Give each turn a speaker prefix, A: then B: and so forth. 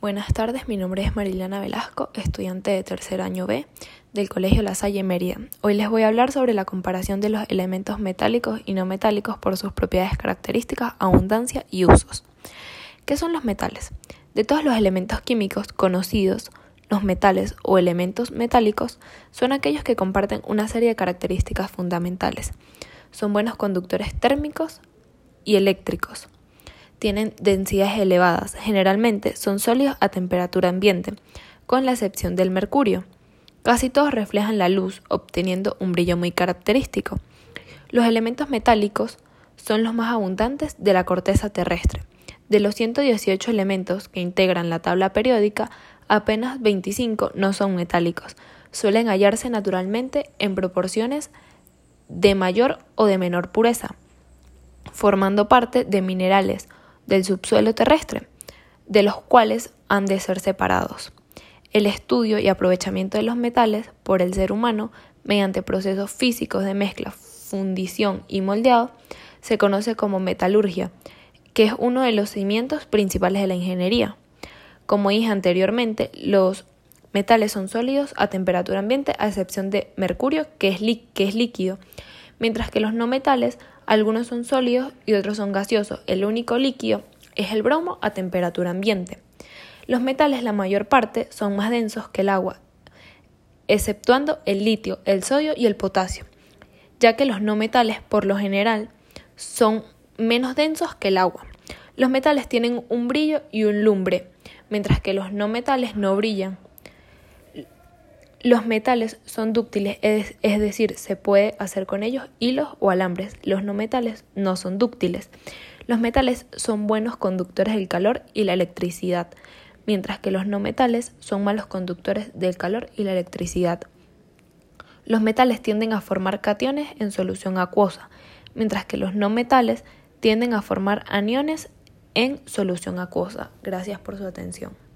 A: Buenas tardes, mi nombre es Mariliana Velasco, estudiante de tercer año B del Colegio La Salle Mérida. Hoy les voy a hablar sobre la comparación de los elementos metálicos y no metálicos por sus propiedades características, abundancia y usos. ¿Qué son los metales? De todos los elementos químicos conocidos, los metales o elementos metálicos son aquellos que comparten una serie de características fundamentales. Son buenos conductores térmicos y eléctricos tienen densidades elevadas, generalmente son sólidos a temperatura ambiente, con la excepción del mercurio. Casi todos reflejan la luz, obteniendo un brillo muy característico. Los elementos metálicos son los más abundantes de la corteza terrestre. De los 118 elementos que integran la tabla periódica, apenas 25 no son metálicos. Suelen hallarse naturalmente en proporciones de mayor o de menor pureza, formando parte de minerales del subsuelo terrestre, de los cuales han de ser separados. El estudio y aprovechamiento de los metales por el ser humano mediante procesos físicos de mezcla, fundición y moldeado se conoce como metalurgia, que es uno de los cimientos principales de la ingeniería. Como dije anteriormente, los metales son sólidos a temperatura ambiente a excepción de mercurio, que es, que es líquido, mientras que los no metales algunos son sólidos y otros son gaseosos. El único líquido es el bromo a temperatura ambiente. Los metales, la mayor parte, son más densos que el agua, exceptuando el litio, el sodio y el potasio, ya que los no metales, por lo general, son menos densos que el agua. Los metales tienen un brillo y un lumbre, mientras que los no metales no brillan. Los metales son dúctiles, es, decir, se puede hacer con ellos hilos o alambres. Los no metales no son dúctiles. Los metales son buenos conductores del calor y la electricidad, mientras que los no metales son malos conductores del calor y la electricidad. Los metales tienden a formar cationes en solución acuosa, mientras que los no metales tienden a formar aniones en solución acuosa. Gracias por su atención.